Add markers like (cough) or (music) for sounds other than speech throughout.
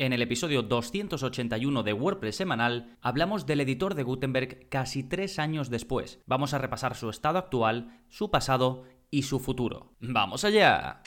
En el episodio 281 de WordPress semanal hablamos del editor de Gutenberg casi tres años después. Vamos a repasar su estado actual, su pasado y su futuro. ¡Vamos allá!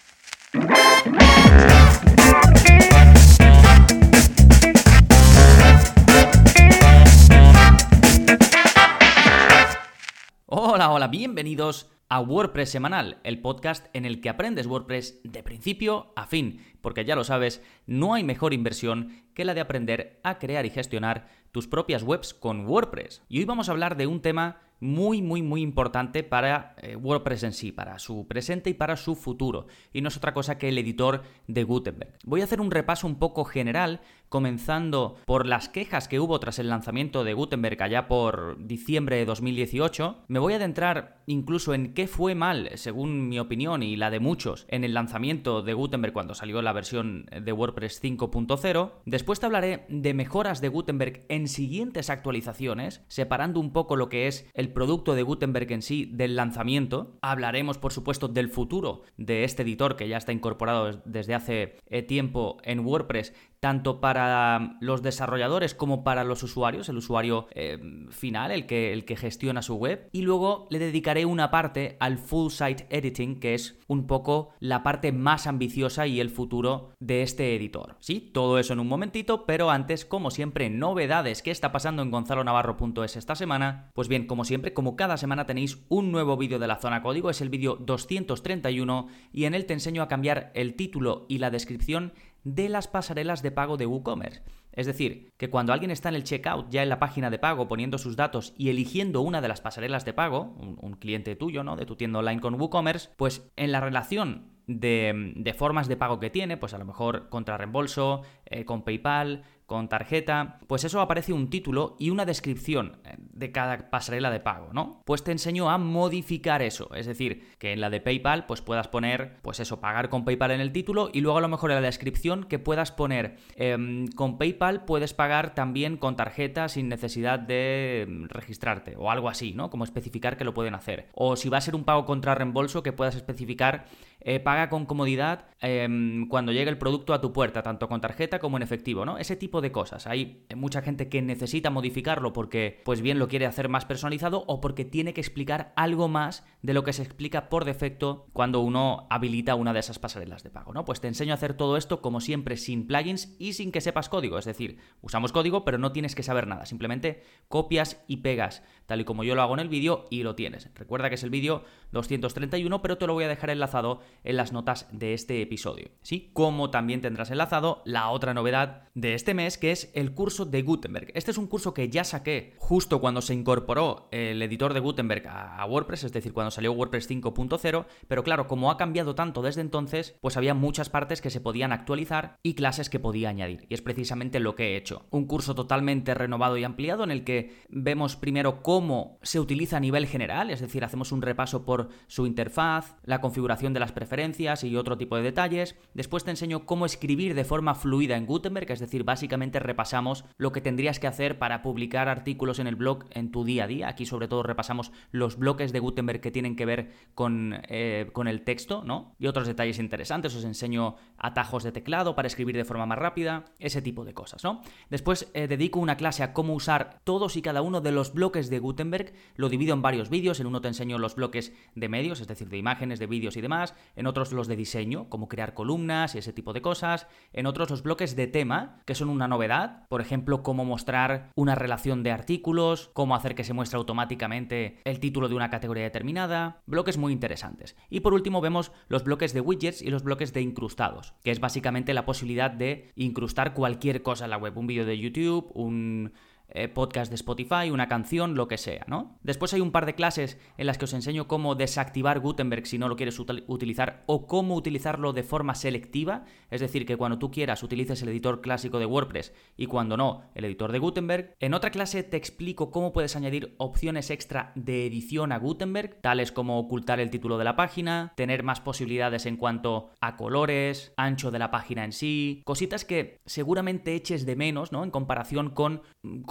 Hola, hola, bienvenidos a WordPress Semanal, el podcast en el que aprendes WordPress de principio a fin, porque ya lo sabes, no hay mejor inversión que la de aprender a crear y gestionar tus propias webs con WordPress. Y hoy vamos a hablar de un tema muy, muy, muy importante para eh, WordPress en sí, para su presente y para su futuro. Y no es otra cosa que el editor de Gutenberg. Voy a hacer un repaso un poco general, comenzando por las quejas que hubo tras el lanzamiento de Gutenberg allá por diciembre de 2018. Me voy a adentrar incluso en qué fue mal, según mi opinión y la de muchos, en el lanzamiento de Gutenberg cuando salió la versión de WordPress 5.0. Después te hablaré de mejoras de Gutenberg en siguientes actualizaciones, separando un poco lo que es el producto de Gutenberg en sí del lanzamiento. Hablaremos, por supuesto, del futuro de este editor que ya está incorporado desde hace eh, tiempo en WordPress tanto para los desarrolladores como para los usuarios, el usuario eh, final, el que, el que gestiona su web. Y luego le dedicaré una parte al full site editing, que es un poco la parte más ambiciosa y el futuro de este editor. Sí, todo eso en un momentito, pero antes, como siempre, novedades. ¿Qué está pasando en gonzalonavarro.es esta semana? Pues bien, como siempre, como cada semana tenéis un nuevo vídeo de la zona código, es el vídeo 231 y en él te enseño a cambiar el título y la descripción de las pasarelas de pago de WooCommerce. Es decir, que cuando alguien está en el checkout ya en la página de pago poniendo sus datos y eligiendo una de las pasarelas de pago, un, cliente tuyo, ¿no? De tu tienda online con WooCommerce, pues en la relación de, formas de pago que tiene, pues a lo mejor contra reembolso, eh, con PayPal, con tarjeta, pues eso aparece un título y una descripción eh, de cada pasarela de pago, ¿no? Pues te enseño a modificar eso, es decir, que en la de PayPal pues puedas poner, pues eso, pagar con PayPal en el título y luego a lo mejor en la descripción que puedas poner em, con PayPal puedes pagar también con tarjeta sin necesidad de em, registrarte o algo así, ¿no? Como especificar que lo pueden hacer. O si va a ser un pago contra reembolso que puedas especificar eh, paga con comodidad em, cuando llegue el producto a tu puerta, tanto con tarjeta como en efectivo, ¿no? Ese tipo de cosas. Hay mucha gente que necesita modificarlo porque, pues bien, lo quiere hacer más personalizado o porque tiene que explicar algo más de lo que se explica por defecto cuando uno habilita una de esas pasarelas de pago, ¿no? Pues te enseño a hacer todo esto como siempre sin plugins y sin que sepas código, es decir, usamos código pero no tienes que saber nada, simplemente copias y pegas, tal y como yo lo hago en el vídeo y lo tienes. Recuerda que es el vídeo 231, pero te lo voy a dejar enlazado en las notas de este episodio, ¿sí? Como también tendrás enlazado la otra novedad de este mes, que es el curso de Gutenberg. Este es un curso que ya saqué justo cuando se incorporó el editor de Gutenberg a WordPress, es decir, cuando salió WordPress 5.0, pero claro, como ha cambiado tanto desde entonces, pues había muchas partes que se podían actualizar y clases que podía añadir. Y es precisamente lo que he hecho. Un curso totalmente renovado y ampliado en el que vemos primero cómo se utiliza a nivel general, es decir, hacemos un repaso por su interfaz, la configuración de las preferencias y otro tipo de detalles. Después te enseño cómo escribir de forma fluida en Gutenberg, es decir, básicamente repasamos lo que tendrías que hacer para publicar artículos en el blog en tu día a día. Aquí sobre todo repasamos los bloques de Gutenberg que tienen que ver con, eh, con el texto, ¿no? Y otros detalles interesantes. Os enseño atajos de teclado para escribir de forma más rápida, ese tipo de cosas, ¿no? Después eh, dedico una clase a cómo usar todos y cada uno de los bloques de Gutenberg. Lo divido en varios vídeos. En uno te enseño los bloques de medios, es decir, de imágenes, de vídeos y demás. En otros los de diseño, como crear columnas y ese tipo de cosas. En otros los bloques de tema, que son una novedad. Por ejemplo, cómo mostrar una relación de artículos, cómo hacer que se muestre automáticamente el título de una categoría determinada. Bloques muy interesantes. Y por último vemos los bloques de widgets y los bloques de incrustados, que es básicamente la posibilidad de incrustar cualquier cosa en la web. Un vídeo de YouTube, un eh, podcast de Spotify, una canción, lo que sea, ¿no? Después hay un par de clases en las que os enseño cómo desactivar Gutenberg si no lo quieres utilizar o cómo utilizarlo de forma selectiva, es decir, que cuando tú quieras utilices el editor clásico de WordPress y cuando no, el editor de Gutenberg. En otra clase te explico cómo puedes añadir opciones extra de edición a Gutenberg, tales como ocultar el título de la página, tener más posibilidades en cuanto a colores, ancho de la página en sí, cositas que seguramente eches de menos, ¿no? En comparación con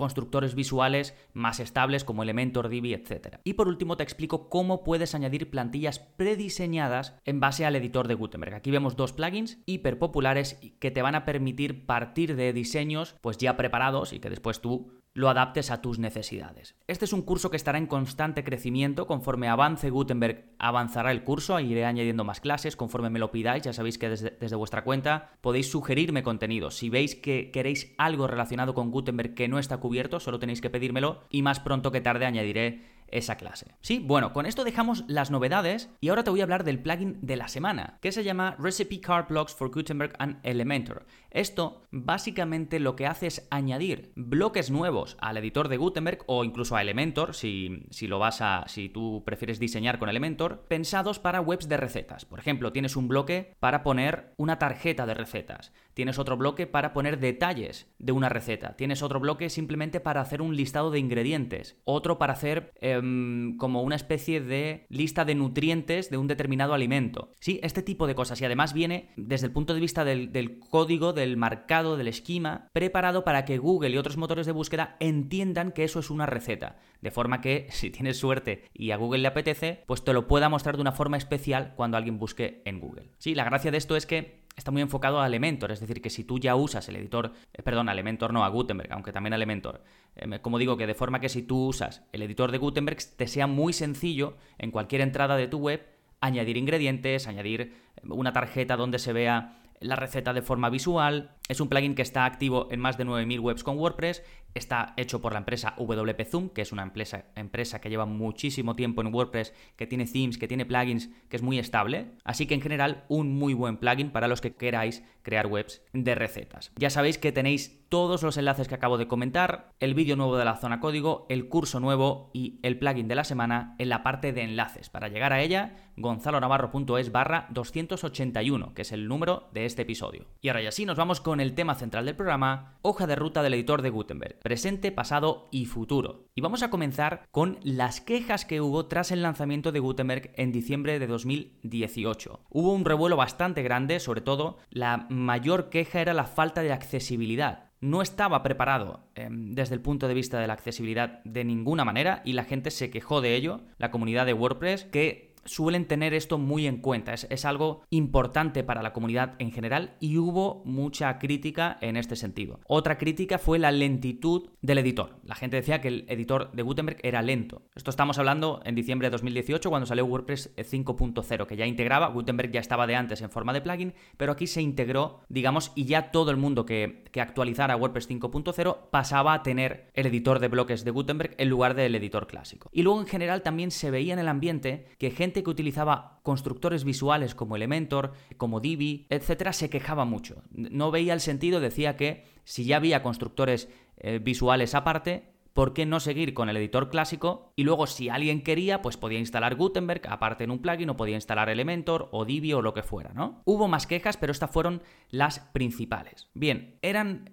constructores visuales más estables como Elementor, Divi, etc. Y por último te explico cómo puedes añadir plantillas prediseñadas en base al editor de Gutenberg. Aquí vemos dos plugins hiper populares que te van a permitir partir de diseños pues ya preparados y que después tú lo adaptes a tus necesidades. Este es un curso que estará en constante crecimiento. Conforme avance Gutenberg, avanzará el curso, iré añadiendo más clases conforme me lo pidáis. Ya sabéis que desde, desde, vuestra cuenta podéis sugerirme contenido. Si veis que queréis algo relacionado con Gutenberg que no está cubierto, solo tenéis que pedírmelo y más pronto que tarde añadiré esa clase. Sí, bueno, con esto dejamos las novedades y ahora te voy a hablar del plugin de la semana, que se llama Recipe Card Blocks for Gutenberg and Elementor. Esto básicamente lo que hace es añadir bloques nuevos al editor de Gutenberg o incluso a Elementor, si, si lo vas a, si tú prefieres diseñar con Elementor, pensados para webs de recetas. Por ejemplo, tienes un bloque para poner una tarjeta de recetas, tienes otro bloque para poner detalles de una receta, tienes otro bloque simplemente para hacer un listado de ingredientes, otro para hacer em, como una especie de lista de nutrientes de un determinado alimento. Sí, este tipo de cosas y además viene desde el punto de vista del, del código, del marcado, del esquema, preparado para que Google y otros motores de búsqueda entiendan que eso es una receta. De forma que, (laughs) si tienes suerte y a Google le apetece, pues te lo pueda mostrar de una forma especial cuando alguien busque en Google. Sí, la gracia de esto es que está muy enfocado a Elementor, es decir, que si tú ya usas el editor, eh, perdón, a Elementor no, a Gutenberg, aunque también a Elementor, eh, como digo, que de forma que si tú usas el editor de Gutenberg, te sea muy sencillo en cualquier entrada de tu web añadir ingredientes, añadir una tarjeta donde se vea la receta de forma visual. Es un plugin que está activo en más de 9.000 webs con WordPress. Está hecho por la empresa WP Zoom, que es una empresa, empresa que lleva muchísimo tiempo en WordPress, que tiene themes, que tiene plugins, que es muy estable. Así que en general un muy buen plugin para los que queráis crear webs de recetas. Ya sabéis que tenéis todos los enlaces que acabo de comentar, el vídeo nuevo de la zona código, el curso nuevo y el plugin de la semana en la parte de enlaces. Para llegar a ella, gonzalonavarro.es barra 281, que es el número de este episodio. Y ahora ya sí, nos vamos con el tema central del programa, hoja de ruta del editor de Gutenberg, presente, pasado y futuro. Y vamos a comenzar con las quejas que hubo tras el lanzamiento de Gutenberg en diciembre de 2018. Hubo un revuelo bastante grande, sobre todo la mayor queja era la falta de accesibilidad no estaba preparado em, desde el punto de vista de la accesibilidad de ninguna manera y la gente se quejó de ello, la comunidad de WordPress, que suelen tener esto muy en cuenta. Es, algo importante para la comunidad en general y hubo mucha crítica en este sentido. Otra crítica fue la lentitud del editor. La gente decía que el editor de Gutenberg era lento. Esto estamos hablando en diciembre de 2018 cuando salió WordPress 5.0, que ya integraba, Gutenberg ya estaba de antes en forma de plugin, pero aquí se integró, digamos, y ya todo el mundo que, que actualizara WordPress 5.0 pasaba a tener el editor de bloques de Gutenberg en lugar del editor clásico. Y luego en general también se veía en el ambiente que gente que utilizaba constructores visuales como Elementor, como Divi, etcétera, se quejaba mucho. No veía el sentido, decía que si ya había constructores eh, visuales aparte, ¿por qué no seguir con el editor clásico? Y luego, si alguien quería, pues podía instalar Gutenberg aparte en un plugin o podía instalar Elementor o Divi o lo que fuera, ¿no? Hubo más quejas, pero estas fueron las principales. Bien, eran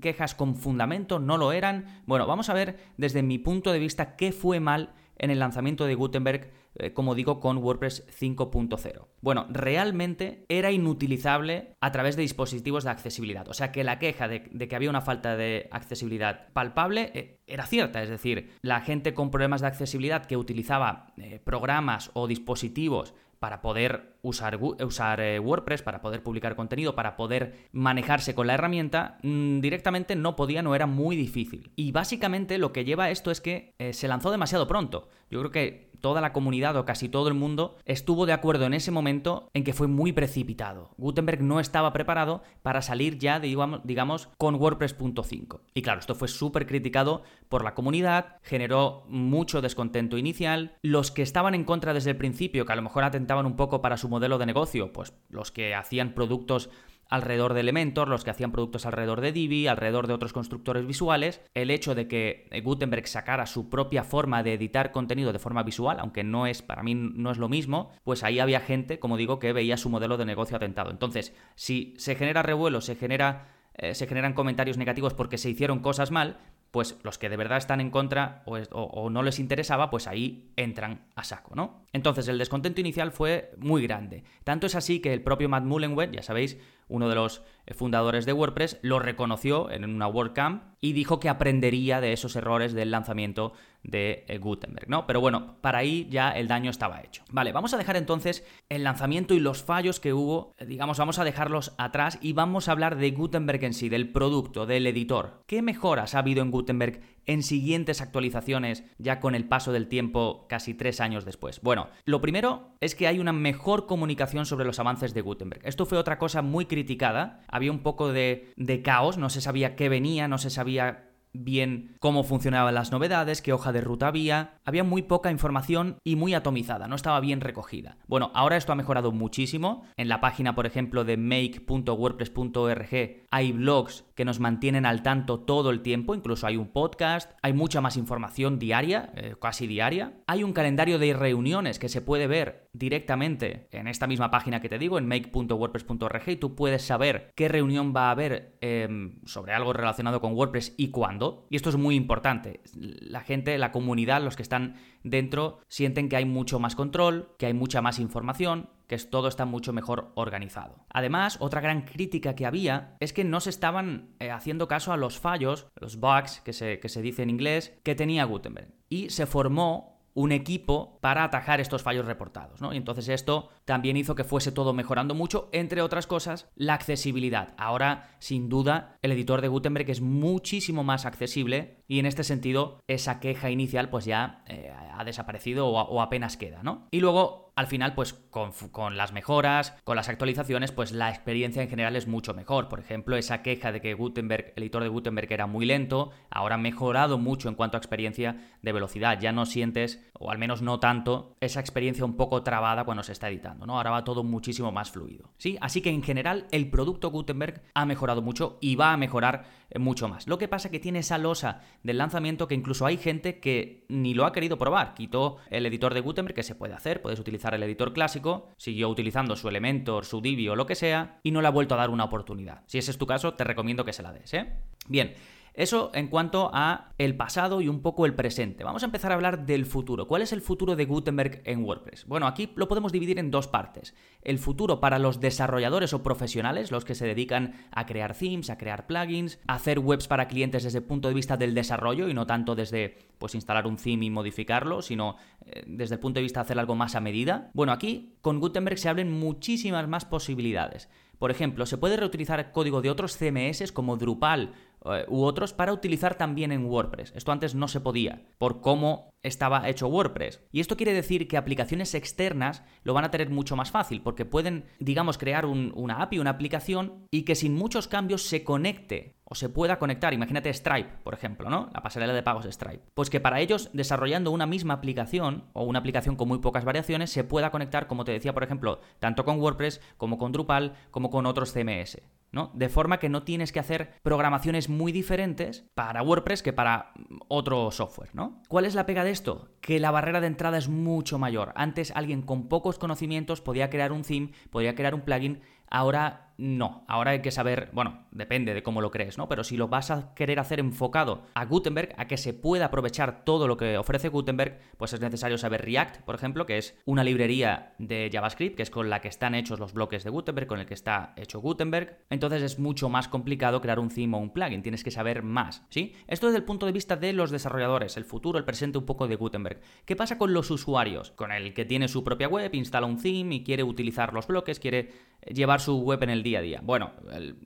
quejas con fundamento, no lo eran. Bueno, vamos a ver desde mi punto de vista qué fue mal en el lanzamiento de Gutenberg eh, como digo, con WordPress 5.0. Bueno, realmente era inutilizable a través de dispositivos de accesibilidad. O sea que la queja de, que había una falta de accesibilidad palpable eh, era cierta. Es decir, la gente con problemas de accesibilidad que utilizaba eh, programas o dispositivos para poder usar, usar WordPress, para poder publicar contenido, para poder manejarse con la herramienta, mm, directamente no podía, no era muy difícil. Y básicamente lo que lleva esto es que se lanzó demasiado pronto. Yo creo que toda la comunidad o casi todo el mundo estuvo de acuerdo en ese momento en que fue muy precipitado. Gutenberg no estaba preparado para salir ya, digamos, con WordPress.5. Y claro, esto fue súper criticado por la comunidad, generó mucho descontento inicial. Los que estaban en contra desde el principio, que a lo mejor atentaban un poco para su modelo de negocio, pues los que hacían productos alrededor de Elementor, los que hacían productos alrededor de Divi, alrededor de otros constructores visuales, el hecho de que Gutenberg sacara su propia forma de editar contenido de forma visual, aunque no es, para mí no es lo mismo, pues ahí había gente, como digo, que veía su modelo de negocio atentado. Entonces, si se genera revuelo, se genera eh, se generan comentarios negativos porque se hicieron cosas mal, pues los que de verdad están en contra o, no les interesaba, pues ahí entran a saco, ¿no? Entonces el descontento inicial fue muy grande. Tanto es así que el propio Matt Mullenweg, ya sabéis, uno de los fundadores de WordPress, lo reconoció en una WordCamp y dijo que aprendería de esos errores del lanzamiento de eh, Gutenberg, ¿no? Pero bueno, para ahí ya el daño estaba hecho. Vale, vamos a dejar entonces el lanzamiento y los fallos que hubo, eh, digamos, vamos a dejarlos atrás y vamos a hablar de Gutenberg en sí, del producto, del editor. ¿Qué mejoras ha habido en Gutenberg en siguientes actualizaciones ya con el paso del tiempo casi tres años después? Bueno, lo primero es que hay una mejor comunicación sobre los avances de Gutenberg. Esto fue otra cosa muy criticada, había un poco de, caos, no se sabía qué venía, no se sabía bien cómo funcionaban las novedades, qué hoja de ruta había, había muy poca información y muy atomizada, no estaba bien recogida. Bueno, ahora esto ha mejorado muchísimo. En la página, por ejemplo, de make.wordpress.org hay blogs que nos mantienen al tanto todo el tiempo, incluso hay un podcast, hay mucha más información diaria, eh, casi diaria. Hay un calendario de reuniones que se puede ver directamente en esta misma página que te digo, en make.wordpress.org, y tú puedes saber qué reunión va a haber em, sobre algo relacionado con WordPress y cuándo. Y esto es muy importante. La gente, la comunidad, los que están dentro, sienten que hay mucho más control, que hay mucha más información, que todo está mucho mejor organizado. Además, otra gran crítica que había es que no se estaban eh, haciendo caso a los fallos, los bugs que se, que se dice en inglés, que tenía Gutenberg. Y se formó un equipo para atajar estos fallos reportados, ¿no? Y entonces esto también hizo que fuese todo mejorando mucho, entre otras cosas, la accesibilidad. Ahora, sin duda, el editor de Gutenberg es muchísimo más accesible y en este sentido esa queja inicial pues ya eh, ha desaparecido o, o, apenas queda, ¿no? Y luego al final, pues con, las mejoras, con las actualizaciones, pues la experiencia en general es mucho mejor. Por ejemplo, esa queja de que Gutenberg, el editor de Gutenberg era muy lento, ahora ha mejorado mucho en cuanto a experiencia de velocidad. Ya no sientes, o al menos no tanto, esa experiencia un poco trabada cuando se está editando, ¿no? Ahora va todo muchísimo más fluido. ¿Sí? Así que en general el producto Gutenberg ha mejorado mucho y va a mejorar eh, mucho más. Lo que pasa que tiene esa losa del lanzamiento que incluso hay gente que ni lo ha querido probar. Quitó el editor de Gutenberg que se puede hacer, puedes utilizar el editor clásico, siguió utilizando su Elementor, su Divi o lo que sea, y no le ha vuelto a dar una oportunidad. Si ese es tu caso, te recomiendo que se la des, ¿eh? Bien. Eso en cuanto a el pasado y un poco el presente. Vamos a empezar a hablar del futuro. ¿Cuál es el futuro de Gutenberg en WordPress? Bueno, aquí lo podemos dividir en dos partes. El futuro para los desarrolladores o profesionales, los que se dedican a crear themes, a crear plugins, a hacer webs para clientes desde el punto de vista del desarrollo y no tanto desde pues instalar un theme y modificarlo, sino eh, desde el punto de vista de hacer algo más a medida. Bueno, aquí con Gutenberg se abren muchísimas más posibilidades. Por ejemplo, se puede reutilizar código de otros CMS como Drupal eh, u otros para utilizar también en WordPress. Esto antes no se podía, por cómo estaba hecho WordPress. Y esto quiere decir que aplicaciones externas lo van a tener mucho más fácil, porque pueden, digamos, crear una API, una aplicación, y que sin muchos cambios se conecte o se pueda conectar. Imagínate Stripe, por ejemplo, ¿no? La pasarela de pagos Stripe. Pues que para ellos, desarrollando una misma aplicación o una aplicación con muy pocas variaciones, se pueda conectar, como te decía, por ejemplo, tanto con WordPress como con Drupal, como con otros CMS. ¿No? De forma que no tienes que hacer programaciones muy diferentes para WordPress que para otro software, ¿no? ¿Cuál es la pega de esto? Que la barrera de entrada es mucho mayor. Antes alguien con pocos conocimientos podía crear un theme, podía crear un plugin, ahora no, ahora hay que saber, bueno, depende de cómo lo crees, ¿no? Pero si lo vas a querer hacer enfocado a Gutenberg, a que se pueda aprovechar todo lo que ofrece Gutenberg, pues es necesario saber React, por ejemplo, que es una librería de JavaScript, que es con la que están hechos los bloques de Gutenberg, con el que está hecho Gutenberg. Entonces es mucho más complicado crear un theme o un plugin, tienes que saber más, ¿sí? Esto desde el punto de vista de los desarrolladores, el futuro, el presente un poco de Gutenberg. ¿Qué pasa con los usuarios? Con el que tiene su propia web, instala un theme y quiere utilizar los bloques, quiere llevar su web en el día a día. Bueno,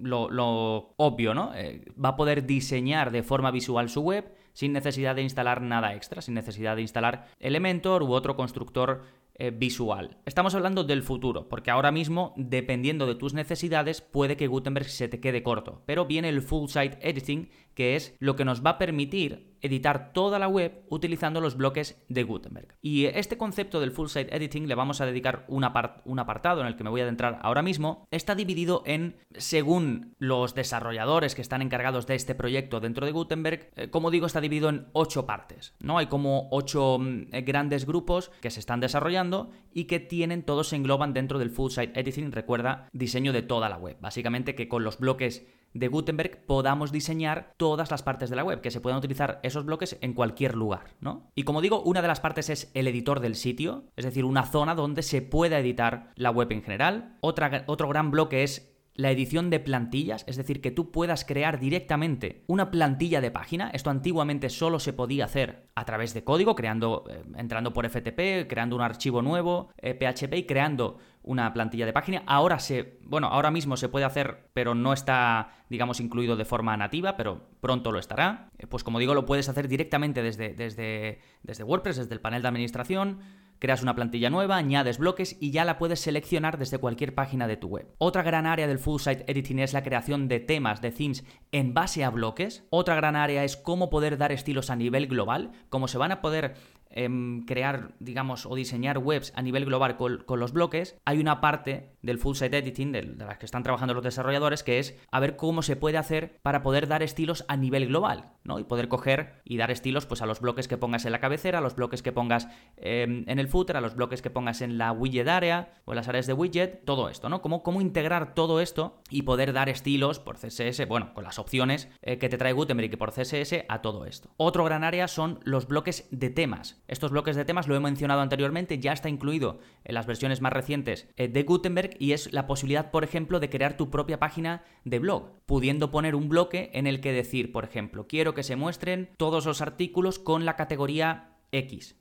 lo, obvio, ¿no? Eh, va a poder diseñar de forma visual su web sin necesidad de instalar nada extra, sin necesidad de instalar Elementor u otro constructor eh, visual. Estamos hablando del futuro, porque ahora mismo, dependiendo de tus necesidades, puede que Gutenberg se te quede corto, pero viene el full site editing, que es lo que nos va a permitir editar toda la web utilizando los bloques de Gutenberg. Y este concepto del full site editing le vamos a dedicar un, apartado en el que me voy a adentrar ahora mismo. Está dividido en, según los desarrolladores que están encargados de este proyecto dentro de Gutenberg, eh, como digo, está dividido en ocho partes. ¿no? Hay como ocho mm, grandes grupos que se están desarrollando y que tienen, todos se engloban dentro del full site editing, recuerda, diseño de toda la web. Básicamente que con los bloques de Gutenberg podamos diseñar todas las partes de la web, que se puedan utilizar esos bloques en cualquier lugar, ¿no? Y como digo, una de las partes es el editor del sitio, es decir, una zona donde se pueda editar la web en general. Otra, otro gran bloque es la edición de plantillas, es decir, que tú puedas crear directamente una plantilla de página. Esto antiguamente solo se podía hacer a través de código, creando, eh, entrando por FTP, creando un archivo nuevo, PHP eh, y creando una plantilla de página. Ahora se, bueno, ahora mismo se puede hacer, pero no está, digamos, incluido de forma nativa, pero pronto lo estará. Eh, pues como digo, lo puedes hacer directamente desde, desde, desde WordPress, desde el panel de administración Creas una plantilla nueva, añades bloques y ya la puedes seleccionar desde cualquier página de tu web. Otra gran área del full site editing es la creación de temas, de themes en base a bloques. Otra gran área es cómo poder dar estilos a nivel global, cómo se van a poder Em, crear, digamos, o diseñar webs a nivel global con, los bloques, hay una parte del full site editing, de, las que están trabajando los desarrolladores, que es a ver cómo se puede hacer para poder dar estilos a nivel global, ¿no? Y poder coger y dar estilos pues, a los bloques que pongas en la cabecera, a los bloques que pongas em, en el footer, a los bloques que pongas en la widget area o en las áreas de widget, todo esto, ¿no? Cómo, cómo integrar todo esto y poder dar estilos por CSS, bueno, con las opciones eh, que te trae Gutenberg y por CSS a todo esto. Otro gran área son los bloques de temas. Estos bloques de temas, lo he mencionado anteriormente, ya está incluido en las versiones más recientes eh, de Gutenberg y es la posibilidad, por ejemplo, de crear tu propia página de blog, pudiendo poner un bloque en el que decir, por ejemplo, quiero que se muestren todos los artículos con la categoría X.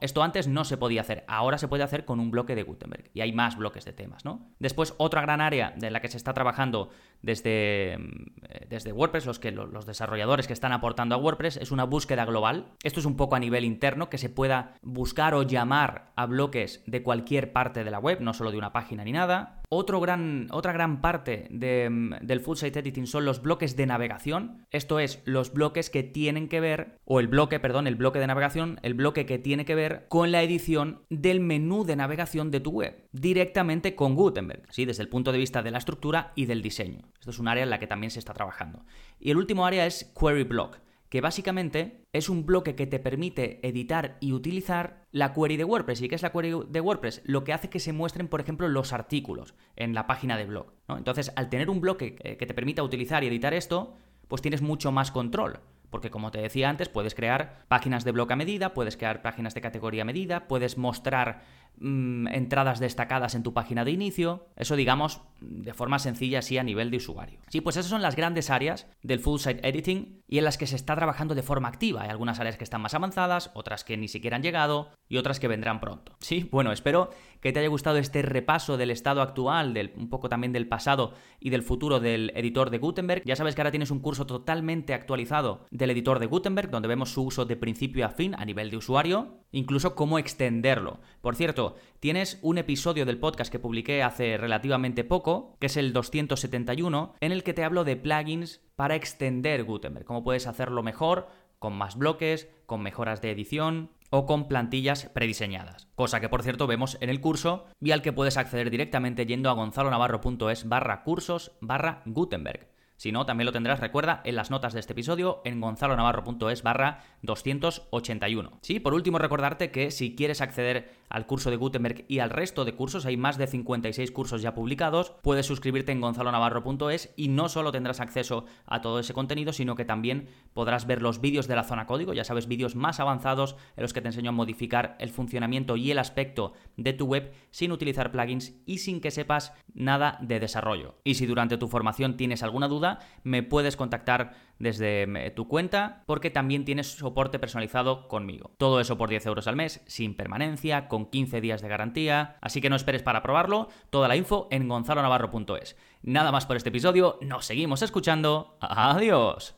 Esto antes no se podía hacer, ahora se puede hacer con un bloque de Gutenberg y hay más bloques de temas, ¿no? Después, otra gran área de la que se está trabajando desde, mm, desde WordPress, los, que, los desarrolladores que están aportando a WordPress, es una búsqueda global. Esto es un poco a nivel interno, que se pueda buscar o llamar a bloques de cualquier parte de la web, no solo de una página ni nada. Gran, otra gran parte mm, del full site editing son los bloques de navegación. Esto es, los bloques que tienen que ver, o el bloque, perdón, el bloque de navegación, el bloque que tiene que ver con la edición del menú de navegación de tu web, directamente con Gutenberg, ¿sí? desde el punto de vista de la estructura y del diseño. Esto es un área en la que también se está trabajando. Y el último área es Query Block, que básicamente es un bloque que te permite editar y utilizar la query de WordPress. ¿Y qué es la query de WordPress? Lo que hace que se muestren, por ejemplo, los artículos en la página de blog. Entonces, al tener un bloque que te permita utilizar y editar esto, pues tienes mucho más control. Porque como te decía antes, puedes crear páginas de blog a medida, puedes crear páginas de categoría a medida, puedes mostrar Mm, entradas destacadas en tu página de inicio. Eso, digamos, de forma sencilla, así a nivel de usuario. Sí, pues esas son las grandes áreas del full site editing y en las que se está trabajando de forma activa. Hay algunas áreas que están más avanzadas, otras que ni siquiera han llegado y otras que vendrán pronto. Sí, bueno, espero que te haya gustado este repaso del estado actual, del, un poco también del pasado y del futuro del editor de Gutenberg. Ya sabes que ahora tienes un curso totalmente actualizado del editor de Gutenberg, donde vemos su uso de principio a fin a nivel de usuario, incluso cómo extenderlo. Por cierto, tienes un episodio del podcast que publiqué hace relativamente poco, que es el 271, en el que te hablo de plugins para extender Gutenberg, cómo puedes hacerlo mejor, con más bloques, con mejoras de edición o con plantillas prediseñadas. Cosa que por cierto vemos en el curso y al que puedes acceder directamente yendo a gonzalonavarro.es barra cursos barra Gutenberg. Si no, también lo tendrás, recuerda, en las notas de este episodio en gonzalonavarro.es barra 281. Sí, por último recordarte que si quieres acceder al curso de Gutenberg y al resto de cursos, hay más de 56 cursos ya publicados, puedes suscribirte en gonzalonavarro.es y no solo tendrás acceso a todo ese contenido, sino que también podrás ver los vídeos de la zona código, ya sabes, vídeos más avanzados en los que te enseño a modificar el funcionamiento y el aspecto de tu web sin utilizar plugins y sin que sepas nada de desarrollo. Y si durante tu formación tienes alguna duda, me puedes contactar desde tu cuenta porque también tienes soporte personalizado conmigo. Todo eso por 10 euros al mes, sin permanencia, con 15 días de garantía, así que no esperes para probarlo, toda la info en gonzalonavarro.es. Nada más por este episodio, nos seguimos escuchando, adiós.